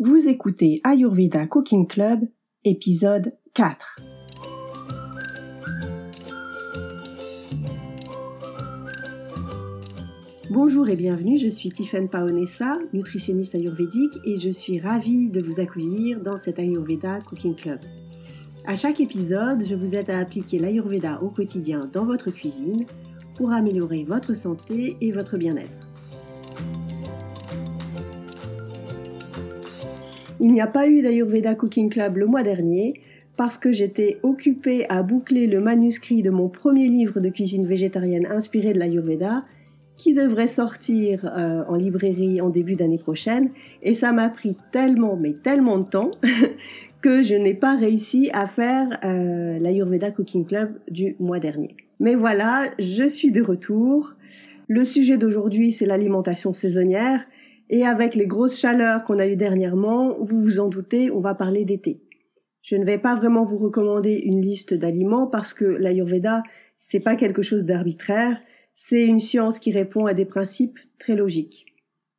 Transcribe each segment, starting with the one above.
Vous écoutez Ayurveda Cooking Club, épisode 4. Bonjour et bienvenue, je suis Tiffaine Paonessa, nutritionniste ayurvédique et je suis ravie de vous accueillir dans cet Ayurveda Cooking Club. À chaque épisode, je vous aide à appliquer l'Ayurveda au quotidien dans votre cuisine pour améliorer votre santé et votre bien-être. Il n'y a pas eu d'Ayurveda Cooking Club le mois dernier parce que j'étais occupée à boucler le manuscrit de mon premier livre de cuisine végétarienne inspiré de l'Ayurveda qui devrait sortir euh, en librairie en début d'année prochaine. Et ça m'a pris tellement, mais tellement de temps que je n'ai pas réussi à faire euh, l'Ayurveda Cooking Club du mois dernier. Mais voilà, je suis de retour. Le sujet d'aujourd'hui, c'est l'alimentation saisonnière. Et avec les grosses chaleurs qu'on a eues dernièrement, vous vous en doutez, on va parler d'été. Je ne vais pas vraiment vous recommander une liste d'aliments parce que l'Ayurveda, c'est pas quelque chose d'arbitraire c'est une science qui répond à des principes très logiques.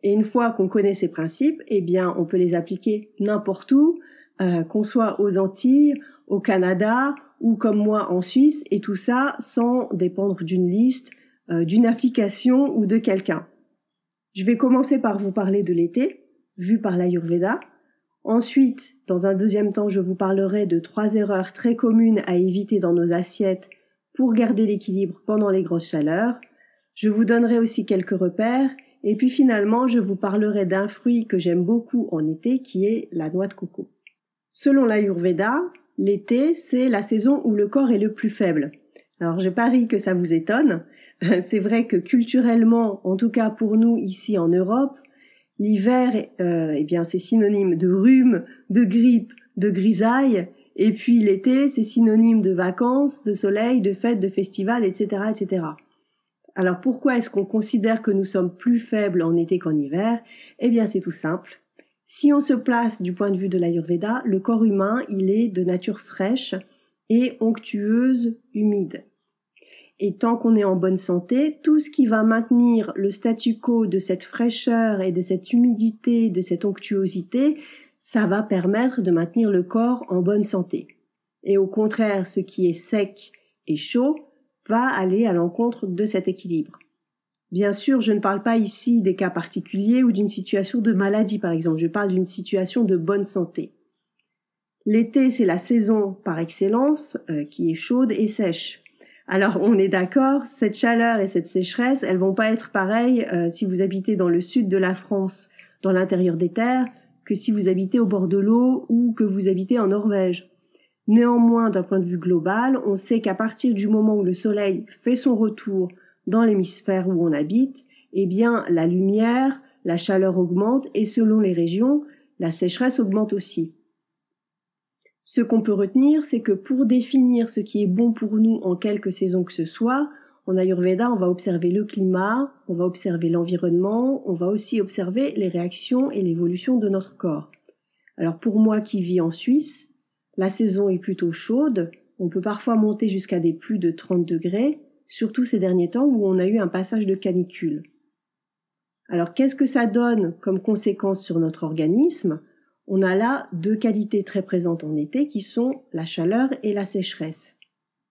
Et une fois qu'on connaît ces principes, eh bien, on peut les appliquer n'importe où, euh, qu'on soit aux Antilles, au Canada ou comme moi en Suisse, et tout ça sans dépendre d'une liste, euh, d'une application ou de quelqu'un. Je vais commencer par vous parler de l'été, vu par l'Ayurveda. Ensuite, dans un deuxième temps, je vous parlerai de trois erreurs très communes à éviter dans nos assiettes pour garder l'équilibre pendant les grosses chaleurs. Je vous donnerai aussi quelques repères et puis finalement je vous parlerai d'un fruit que j'aime beaucoup en été qui est la noix de coco. Selon l'Ayurveda, l'été c'est la saison où le corps est le plus faible. Alors je parie que ça vous étonne. C'est vrai que culturellement, en tout cas pour nous ici en Europe, l'hiver, euh, eh bien c'est synonyme de rhume, de grippe, de grisaille, et puis l'été c'est synonyme de vacances, de soleil, de fêtes, de festivals, etc., etc. Alors pourquoi est-ce qu'on considère que nous sommes plus faibles en été qu'en hiver? Eh bien c'est tout simple. Si on se place du point de vue de l'Ayurveda, le corps humain, il est de nature fraîche et onctueuse, humide. Et tant qu'on est en bonne santé, tout ce qui va maintenir le statu quo de cette fraîcheur et de cette humidité, de cette onctuosité, ça va permettre de maintenir le corps en bonne santé. Et au contraire, ce qui est sec et chaud, va aller à l'encontre de cet équilibre. Bien sûr, je ne parle pas ici des cas particuliers ou d'une situation de maladie, par exemple. Je parle d'une situation de bonne santé. L'été, c'est la saison par excellence euh, qui est chaude et sèche. Alors, on est d'accord, cette chaleur et cette sécheresse, elles vont pas être pareilles euh, si vous habitez dans le sud de la France, dans l'intérieur des terres, que si vous habitez au bord de l'eau ou que vous habitez en Norvège. Néanmoins, d'un point de vue global, on sait qu'à partir du moment où le Soleil fait son retour dans l'hémisphère où on habite, eh bien, la lumière, la chaleur augmente et selon les régions, la sécheresse augmente aussi. Ce qu'on peut retenir, c'est que pour définir ce qui est bon pour nous en quelque saison que ce soit, en Ayurveda, on va observer le climat, on va observer l'environnement, on va aussi observer les réactions et l'évolution de notre corps. Alors pour moi qui vis en Suisse, la saison est plutôt chaude, on peut parfois monter jusqu'à des plus de 30 degrés, surtout ces derniers temps où on a eu un passage de canicule. Alors qu'est-ce que ça donne comme conséquence sur notre organisme? On a là deux qualités très présentes en été qui sont la chaleur et la sécheresse.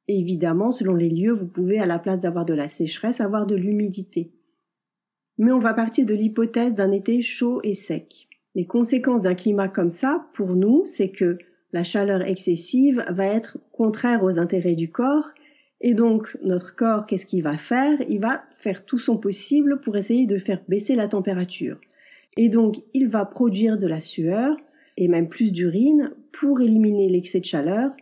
évidemment, selon les lieux, vous pouvez à la place d'avoir de la sécheresse avoir de l'humidité. Mais on va partir de l'hypothèse d'un été chaud et sec. Les conséquences d'un climat comme ça, pour nous, c'est que la chaleur excessive va être contraire aux intérêts du corps et donc notre corps, qu'est-ce qu'il va faire? Il va faire tout son possible pour essayer de faire baisser la température. Et donc il va produire de la sueur et même plus d'urine pour éliminer l'excès de chaleur.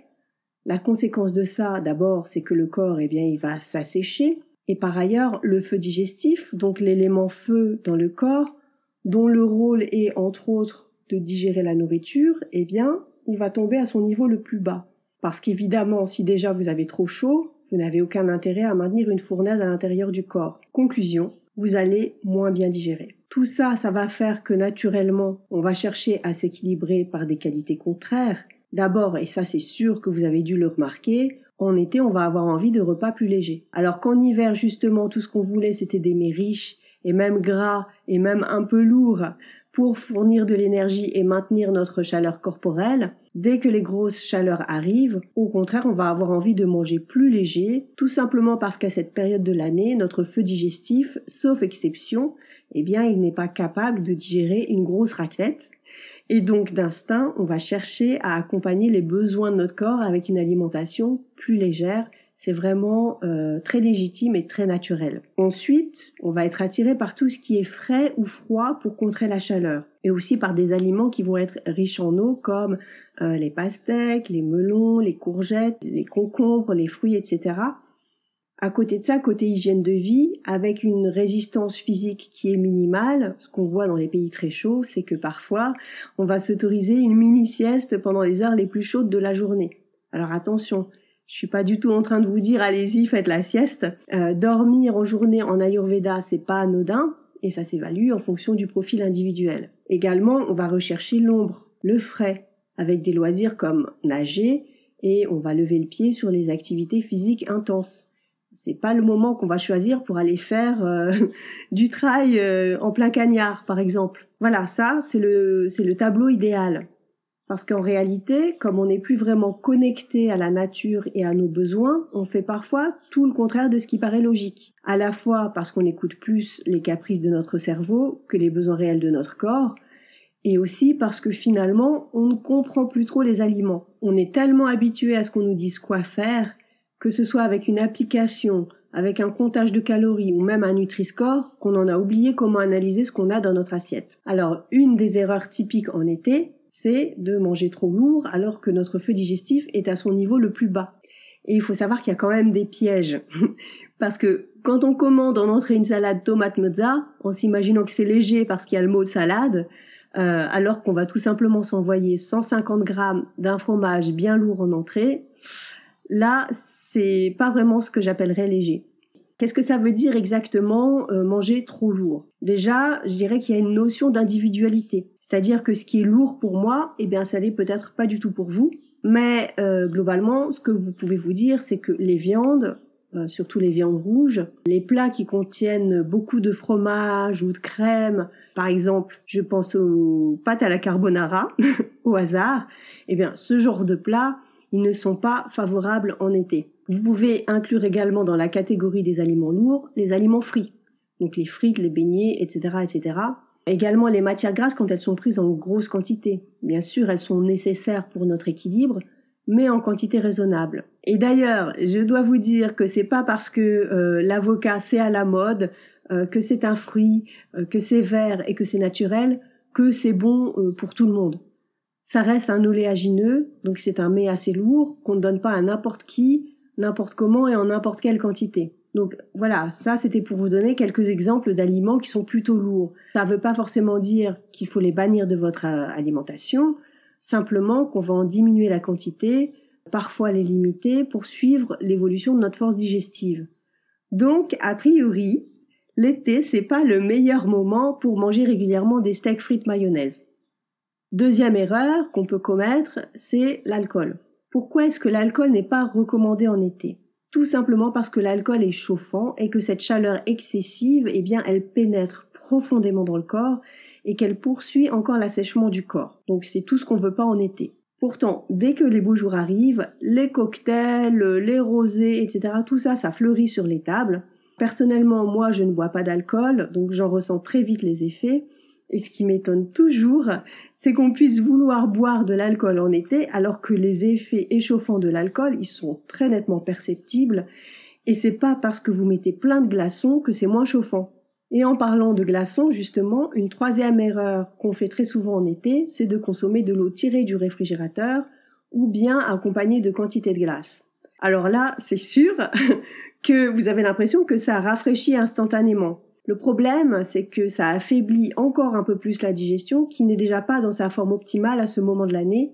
La conséquence de ça, d'abord, c'est que le corps, eh bien, il va s'assécher. Et par ailleurs, le feu digestif, donc l'élément feu dans le corps, dont le rôle est entre autres de digérer la nourriture, eh bien, il va tomber à son niveau le plus bas. Parce qu'évidemment, si déjà vous avez trop chaud, vous n'avez aucun intérêt à maintenir une fournaise à l'intérieur du corps. Conclusion, vous allez moins bien digérer. Tout ça, ça va faire que naturellement, on va chercher à s'équilibrer par des qualités contraires. D'abord, et ça c'est sûr que vous avez dû le remarquer, en été, on va avoir envie de repas plus légers. Alors qu'en hiver, justement, tout ce qu'on voulait, c'était des mets riches et même gras et même un peu lourds pour fournir de l'énergie et maintenir notre chaleur corporelle. Dès que les grosses chaleurs arrivent, au contraire, on va avoir envie de manger plus léger, tout simplement parce qu'à cette période de l'année, notre feu digestif, sauf exception, eh bien, il n'est pas capable de digérer une grosse raclette. Et donc, d'instinct, on va chercher à accompagner les besoins de notre corps avec une alimentation plus légère c'est vraiment euh, très légitime et très naturel. Ensuite, on va être attiré par tout ce qui est frais ou froid pour contrer la chaleur, et aussi par des aliments qui vont être riches en eau, comme euh, les pastèques, les melons, les courgettes, les concombres, les fruits, etc. À côté de ça, côté hygiène de vie, avec une résistance physique qui est minimale, ce qu'on voit dans les pays très chauds, c'est que parfois, on va s'autoriser une mini sieste pendant les heures les plus chaudes de la journée. Alors attention, je suis pas du tout en train de vous dire allez-y, faites la sieste. Euh, dormir en journée en Ayurveda, c'est pas anodin et ça s'évalue en fonction du profil individuel. Également, on va rechercher l'ombre, le frais, avec des loisirs comme nager et on va lever le pied sur les activités physiques intenses. C'est pas le moment qu'on va choisir pour aller faire euh, du trail euh, en plein cagnard, par exemple. Voilà, ça c'est le c'est le tableau idéal. Parce qu'en réalité, comme on n'est plus vraiment connecté à la nature et à nos besoins, on fait parfois tout le contraire de ce qui paraît logique. À la fois parce qu'on écoute plus les caprices de notre cerveau que les besoins réels de notre corps, et aussi parce que finalement, on ne comprend plus trop les aliments. On est tellement habitué à ce qu'on nous dise quoi faire, que ce soit avec une application, avec un comptage de calories ou même un Nutri-Score, qu'on en a oublié comment analyser ce qu'on a dans notre assiette. Alors, une des erreurs typiques en été, c'est de manger trop lourd alors que notre feu digestif est à son niveau le plus bas. Et il faut savoir qu'il y a quand même des pièges. parce que quand on commande en entrée une salade tomate mozza, en s'imaginant que c'est léger parce qu'il y a le mot salade, euh, alors qu'on va tout simplement s'envoyer 150 grammes d'un fromage bien lourd en entrée, là, c'est pas vraiment ce que j'appellerais léger. Qu'est-ce que ça veut dire exactement euh, manger trop lourd? Déjà, je dirais qu'il y a une notion d'individualité. C'est-à-dire que ce qui est lourd pour moi, eh bien, ça l'est peut-être pas du tout pour vous. Mais euh, globalement, ce que vous pouvez vous dire, c'est que les viandes, euh, surtout les viandes rouges, les plats qui contiennent beaucoup de fromage ou de crème, par exemple, je pense aux pâtes à la carbonara, au hasard, eh bien, ce genre de plats, ils ne sont pas favorables en été. Vous pouvez inclure également dans la catégorie des aliments lourds les aliments frits, donc les frites, les beignets, etc., etc. Également les matières grasses quand elles sont prises en grosse quantité. Bien sûr, elles sont nécessaires pour notre équilibre, mais en quantité raisonnable. Et d'ailleurs, je dois vous dire que c'est pas parce que euh, l'avocat c'est à la mode, euh, que c'est un fruit, euh, que c'est vert et que c'est naturel, que c'est bon pour tout le monde. Ça reste un oléagineux, donc c'est un mets assez lourd qu'on ne donne pas à n'importe qui, n'importe comment et en n'importe quelle quantité. Donc voilà, ça c'était pour vous donner quelques exemples d'aliments qui sont plutôt lourds. Ça ne veut pas forcément dire qu'il faut les bannir de votre euh, alimentation, simplement qu'on va en diminuer la quantité, parfois les limiter pour suivre l'évolution de notre force digestive. Donc, a priori, l'été, c'est pas le meilleur moment pour manger régulièrement des steaks frites mayonnaise. Deuxième erreur qu'on peut commettre, c'est l'alcool. Pourquoi est-ce que l'alcool n'est pas recommandé en été? Tout simplement parce que l'alcool est chauffant et que cette chaleur excessive, eh bien, elle pénètre profondément dans le corps et qu'elle poursuit encore l'assèchement du corps. Donc c'est tout ce qu'on veut pas en été. Pourtant, dès que les beaux jours arrivent, les cocktails, les rosés, etc., tout ça, ça fleurit sur les tables. Personnellement, moi, je ne bois pas d'alcool, donc j'en ressens très vite les effets. Et ce qui m'étonne toujours, c'est qu'on puisse vouloir boire de l'alcool en été alors que les effets échauffants de l'alcool, ils sont très nettement perceptibles et c'est pas parce que vous mettez plein de glaçons que c'est moins chauffant. Et en parlant de glaçons, justement, une troisième erreur qu'on fait très souvent en été, c'est de consommer de l'eau tirée du réfrigérateur ou bien accompagnée de quantité de glace. Alors là, c'est sûr que vous avez l'impression que ça rafraîchit instantanément. Le problème, c'est que ça affaiblit encore un peu plus la digestion qui n'est déjà pas dans sa forme optimale à ce moment de l'année.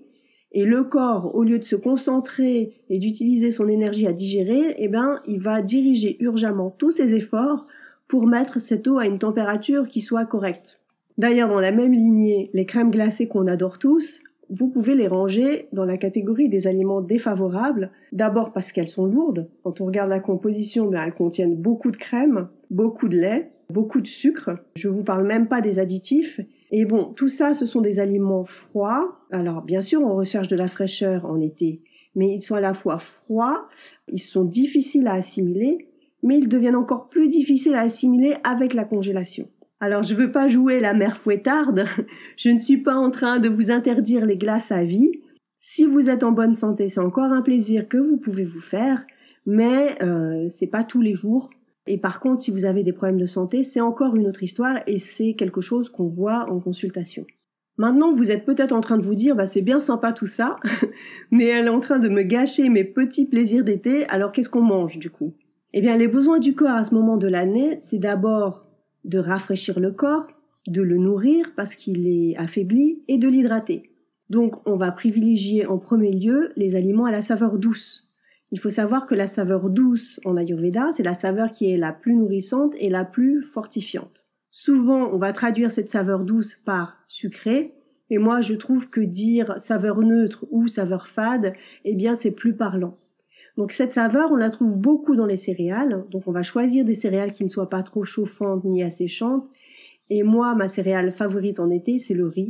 Et le corps, au lieu de se concentrer et d'utiliser son énergie à digérer, eh ben, il va diriger urgemment tous ses efforts pour mettre cette eau à une température qui soit correcte. D'ailleurs, dans la même lignée, les crèmes glacées qu'on adore tous, vous pouvez les ranger dans la catégorie des aliments défavorables. D'abord parce qu'elles sont lourdes. Quand on regarde la composition, ben, elles contiennent beaucoup de crème, beaucoup de lait, beaucoup de sucre. Je vous parle même pas des additifs. Et bon, tout ça, ce sont des aliments froids. Alors, bien sûr, on recherche de la fraîcheur en été, mais ils sont à la fois froids, ils sont difficiles à assimiler, mais ils deviennent encore plus difficiles à assimiler avec la congélation. Alors, je ne veux pas jouer la mère fouettarde, je ne suis pas en train de vous interdire les glaces à vie. Si vous êtes en bonne santé, c'est encore un plaisir que vous pouvez vous faire, mais euh, c'est pas tous les jours. Et par contre, si vous avez des problèmes de santé, c'est encore une autre histoire et c'est quelque chose qu'on voit en consultation. Maintenant, vous êtes peut-être en train de vous dire, bah, c'est bien sympa tout ça, mais elle est en train de me gâcher mes petits plaisirs d'été, alors qu'est-ce qu'on mange du coup? Eh bien, les besoins du corps à ce moment de l'année, c'est d'abord de rafraîchir le corps, de le nourrir parce qu'il est affaibli et de l'hydrater. Donc, on va privilégier en premier lieu les aliments à la saveur douce. Il faut savoir que la saveur douce en Ayurveda, c'est la saveur qui est la plus nourrissante et la plus fortifiante. Souvent, on va traduire cette saveur douce par sucré, et moi, je trouve que dire saveur neutre ou saveur fade, eh bien, c'est plus parlant. Donc cette saveur, on la trouve beaucoup dans les céréales. Donc on va choisir des céréales qui ne soient pas trop chauffantes ni asséchantes. Et moi, ma céréale favorite en été, c'est le riz.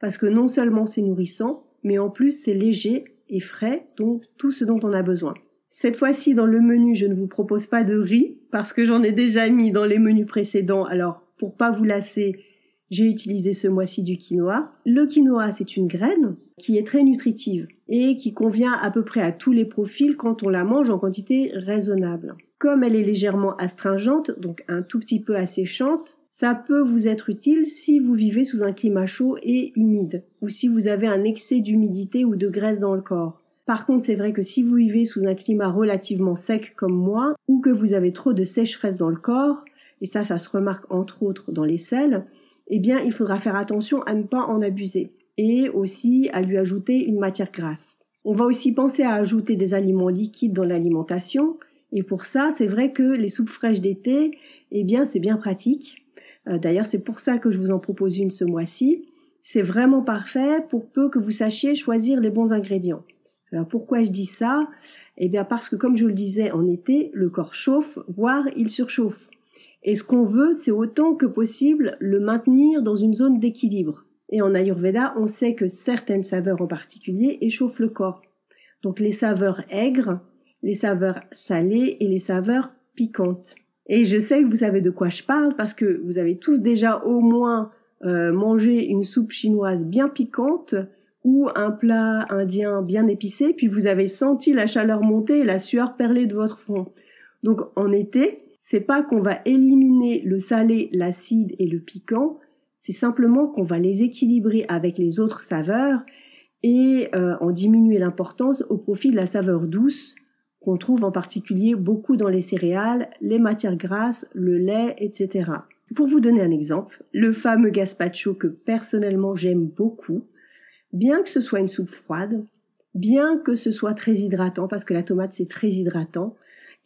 Parce que non seulement c'est nourrissant, mais en plus c'est léger et frais, donc tout ce dont on a besoin. Cette fois-ci, dans le menu, je ne vous propose pas de riz, parce que j'en ai déjà mis dans les menus précédents, alors pour pas vous lasser, j'ai utilisé ce mois-ci du quinoa. Le quinoa, c'est une graine qui est très nutritive et qui convient à peu près à tous les profils quand on la mange en quantité raisonnable. Comme elle est légèrement astringente, donc un tout petit peu asséchante, ça peut vous être utile si vous vivez sous un climat chaud et humide, ou si vous avez un excès d'humidité ou de graisse dans le corps. Par contre, c'est vrai que si vous vivez sous un climat relativement sec comme moi, ou que vous avez trop de sécheresse dans le corps, et ça, ça se remarque entre autres dans les sels, eh bien, il faudra faire attention à ne pas en abuser, et aussi à lui ajouter une matière grasse. On va aussi penser à ajouter des aliments liquides dans l'alimentation, et pour ça, c'est vrai que les soupes fraîches d'été, eh bien, c'est bien pratique. Euh, d'ailleurs, c'est pour ça que je vous en propose une ce mois-ci. C'est vraiment parfait pour peu que vous sachiez choisir les bons ingrédients. Alors pourquoi je dis ça? Eh bien parce que comme je le disais en été, le corps chauffe, voire il surchauffe. Et ce qu'on veut, c'est autant que possible le maintenir dans une zone d'équilibre. Et en Ayurveda, on sait que certaines saveurs en particulier échauffent le corps. Donc les saveurs aigres, les saveurs salées et les saveurs piquantes. Et je sais que vous savez de quoi je parle parce que vous avez tous déjà au moins euh, mangé une soupe chinoise bien piquante ou un plat indien bien épicé, puis vous avez senti la chaleur monter et la sueur perler de votre front. Donc en été, c'est pas qu'on va éliminer le salé, l'acide et le piquant, c'est simplement qu'on va les équilibrer avec les autres saveurs et euh, en diminuer l'importance au profit de la saveur douce trouve en particulier beaucoup dans les céréales, les matières grasses, le lait, etc. Pour vous donner un exemple, le fameux gazpacho que personnellement j'aime beaucoup, bien que ce soit une soupe froide, bien que ce soit très hydratant, parce que la tomate c'est très hydratant,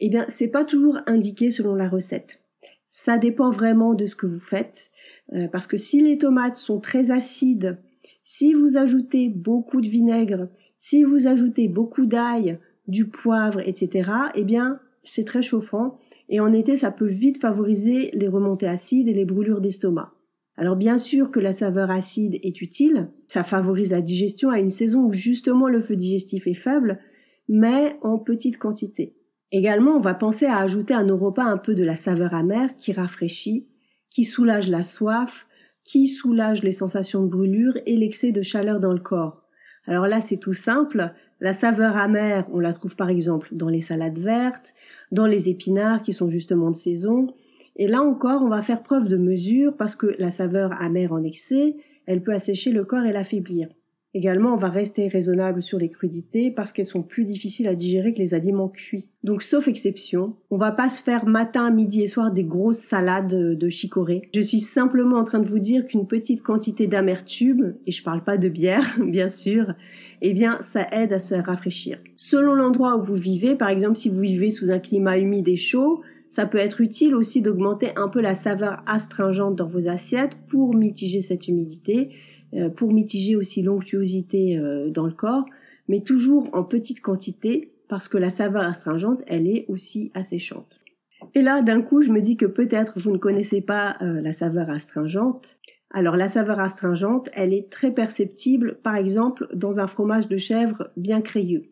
eh bien c'est pas toujours indiqué selon la recette. Ça dépend vraiment de ce que vous faites, euh, parce que si les tomates sont très acides, si vous ajoutez beaucoup de vinaigre, si vous ajoutez beaucoup d'ail, du poivre, etc., eh bien c'est très chauffant et en été ça peut vite favoriser les remontées acides et les brûlures d'estomac. Alors bien sûr que la saveur acide est utile, ça favorise la digestion à une saison où justement le feu digestif est faible, mais en petite quantité. Également, on va penser à ajouter à nos repas un peu de la saveur amère qui rafraîchit, qui soulage la soif, qui soulage les sensations de brûlure et l'excès de chaleur dans le corps. Alors là, c'est tout simple. La saveur amère, on la trouve par exemple dans les salades vertes, dans les épinards qui sont justement de saison, et là encore, on va faire preuve de mesure parce que la saveur amère en excès, elle peut assécher le corps et l'affaiblir. Également, on va rester raisonnable sur les crudités parce qu'elles sont plus difficiles à digérer que les aliments cuits. Donc, sauf exception, on va pas se faire matin, midi et soir des grosses salades de chicorée. Je suis simplement en train de vous dire qu'une petite quantité d'amertume, et je parle pas de bière, bien sûr, eh bien, ça aide à se rafraîchir. Selon l'endroit où vous vivez, par exemple, si vous vivez sous un climat humide et chaud, ça peut être utile aussi d'augmenter un peu la saveur astringente dans vos assiettes pour mitiger cette humidité, pour mitiger aussi l'onctuosité euh, dans le corps, mais toujours en petite quantité parce que la saveur astringente, elle est aussi asséchante. Et là, d'un coup, je me dis que peut-être vous ne connaissez pas euh, la saveur astringente. Alors la saveur astringente, elle est très perceptible, par exemple, dans un fromage de chèvre bien crayeux.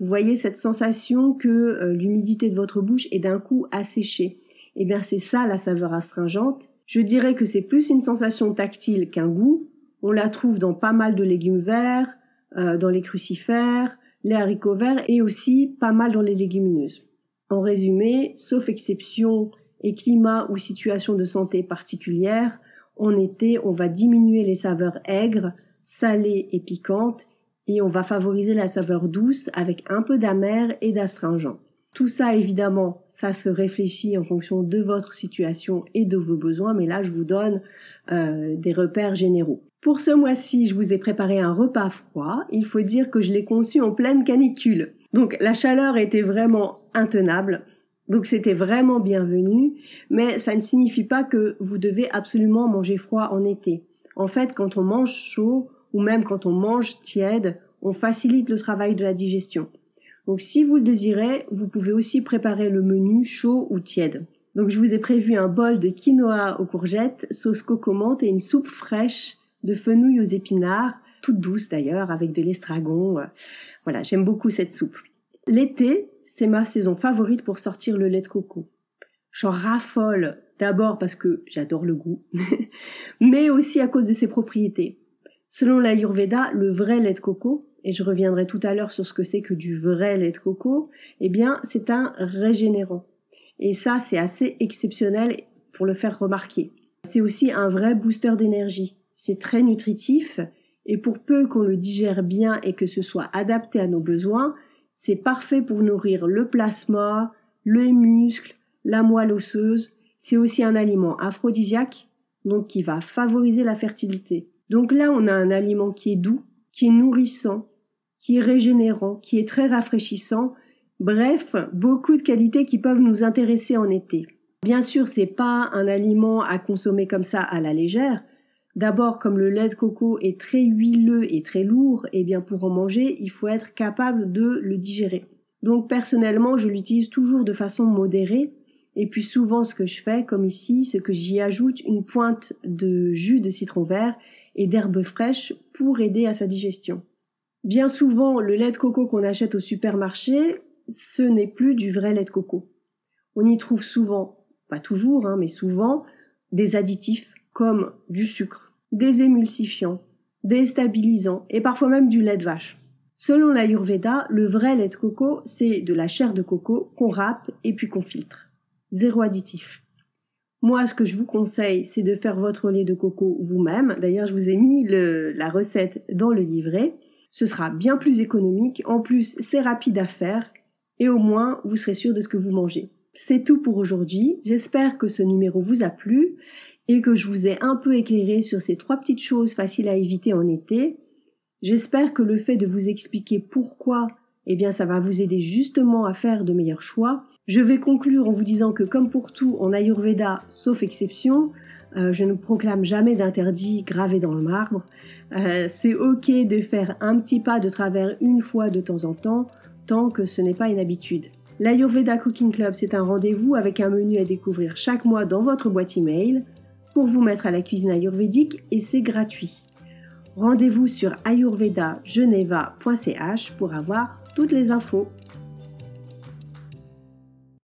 Vous voyez cette sensation que euh, l'humidité de votre bouche est d'un coup asséchée. Eh bien c'est ça la saveur astringente. Je dirais que c'est plus une sensation tactile qu'un goût. On la trouve dans pas mal de légumes verts, euh, dans les crucifères, les haricots verts et aussi pas mal dans les légumineuses. En résumé, sauf exception et climat ou situation de santé particulière, en été, on va diminuer les saveurs aigres, salées et piquantes et on va favoriser la saveur douce avec un peu d'amer et d'astringent. Tout ça, évidemment, ça se réfléchit en fonction de votre situation et de vos besoins, mais là, je vous donne euh, des repères généraux. Pour ce mois-ci, je vous ai préparé un repas froid. Il faut dire que je l'ai conçu en pleine canicule. Donc la chaleur était vraiment intenable. Donc c'était vraiment bienvenu, mais ça ne signifie pas que vous devez absolument manger froid en été. En fait, quand on mange chaud ou même quand on mange tiède, on facilite le travail de la digestion. Donc si vous le désirez, vous pouvez aussi préparer le menu chaud ou tiède. Donc je vous ai prévu un bol de quinoa aux courgettes, sauce cocomante et une soupe fraîche de fenouil aux épinards, toute douce d'ailleurs, avec de l'estragon. Voilà, j'aime beaucoup cette soupe. L'été, c'est ma saison favorite pour sortir le lait de coco. J'en raffole d'abord parce que j'adore le goût, mais aussi à cause de ses propriétés. Selon l'Ayurveda, le vrai lait de coco, et je reviendrai tout à l'heure sur ce que c'est que du vrai lait de coco, eh bien, c'est un régénérant. Et ça, c'est assez exceptionnel pour le faire remarquer. C'est aussi un vrai booster d'énergie. C'est très nutritif, et pour peu qu'on le digère bien et que ce soit adapté à nos besoins, c'est parfait pour nourrir le plasma, les muscles, la moelle osseuse. C'est aussi un aliment aphrodisiaque, donc qui va favoriser la fertilité. Donc là, on a un aliment qui est doux, qui est nourrissant, qui est régénérant, qui est très rafraîchissant. Bref, beaucoup de qualités qui peuvent nous intéresser en été. Bien sûr, c'est pas un aliment à consommer comme ça à la légère. D'abord, comme le lait de coco est très huileux et très lourd, et eh bien pour en manger, il faut être capable de le digérer. Donc personnellement, je l'utilise toujours de façon modérée. Et puis souvent, ce que je fais, comme ici, c'est que j'y ajoute une pointe de jus de citron vert et d'herbes fraîches pour aider à sa digestion. Bien souvent, le lait de coco qu'on achète au supermarché, ce n'est plus du vrai lait de coco. On y trouve souvent, pas toujours, hein, mais souvent, des additifs comme du sucre, des émulsifiants, des stabilisants et parfois même du lait de vache. Selon l'Ayurveda, le vrai lait de coco, c'est de la chair de coco qu'on râpe et puis qu'on filtre. Zéro additif. Moi, ce que je vous conseille, c'est de faire votre lait de coco vous-même. D'ailleurs, je vous ai mis la recette dans le livret. Ce sera bien plus économique. En plus, c'est rapide à faire. Et au moins, vous serez sûr de ce que vous mangez. C'est tout pour aujourd'hui. J'espère que ce numéro vous a plu et que je vous ai un peu éclairé sur ces trois petites choses faciles à éviter en été. J'espère que le fait de vous expliquer pourquoi, eh bien, ça va vous aider justement à faire de meilleurs choix. Je vais conclure en vous disant que comme pour tout en Ayurveda, sauf exception, euh, je ne proclame jamais d'interdit gravé dans le marbre. Euh, c'est ok de faire un petit pas de travers une fois de temps en temps, tant que ce n'est pas une habitude. L'Ayurveda Cooking Club, c'est un rendez-vous avec un menu à découvrir chaque mois dans votre boîte email pour vous mettre à la cuisine ayurvédique et c'est gratuit. Rendez-vous sur ayurvedageneva.ch pour avoir toutes les infos.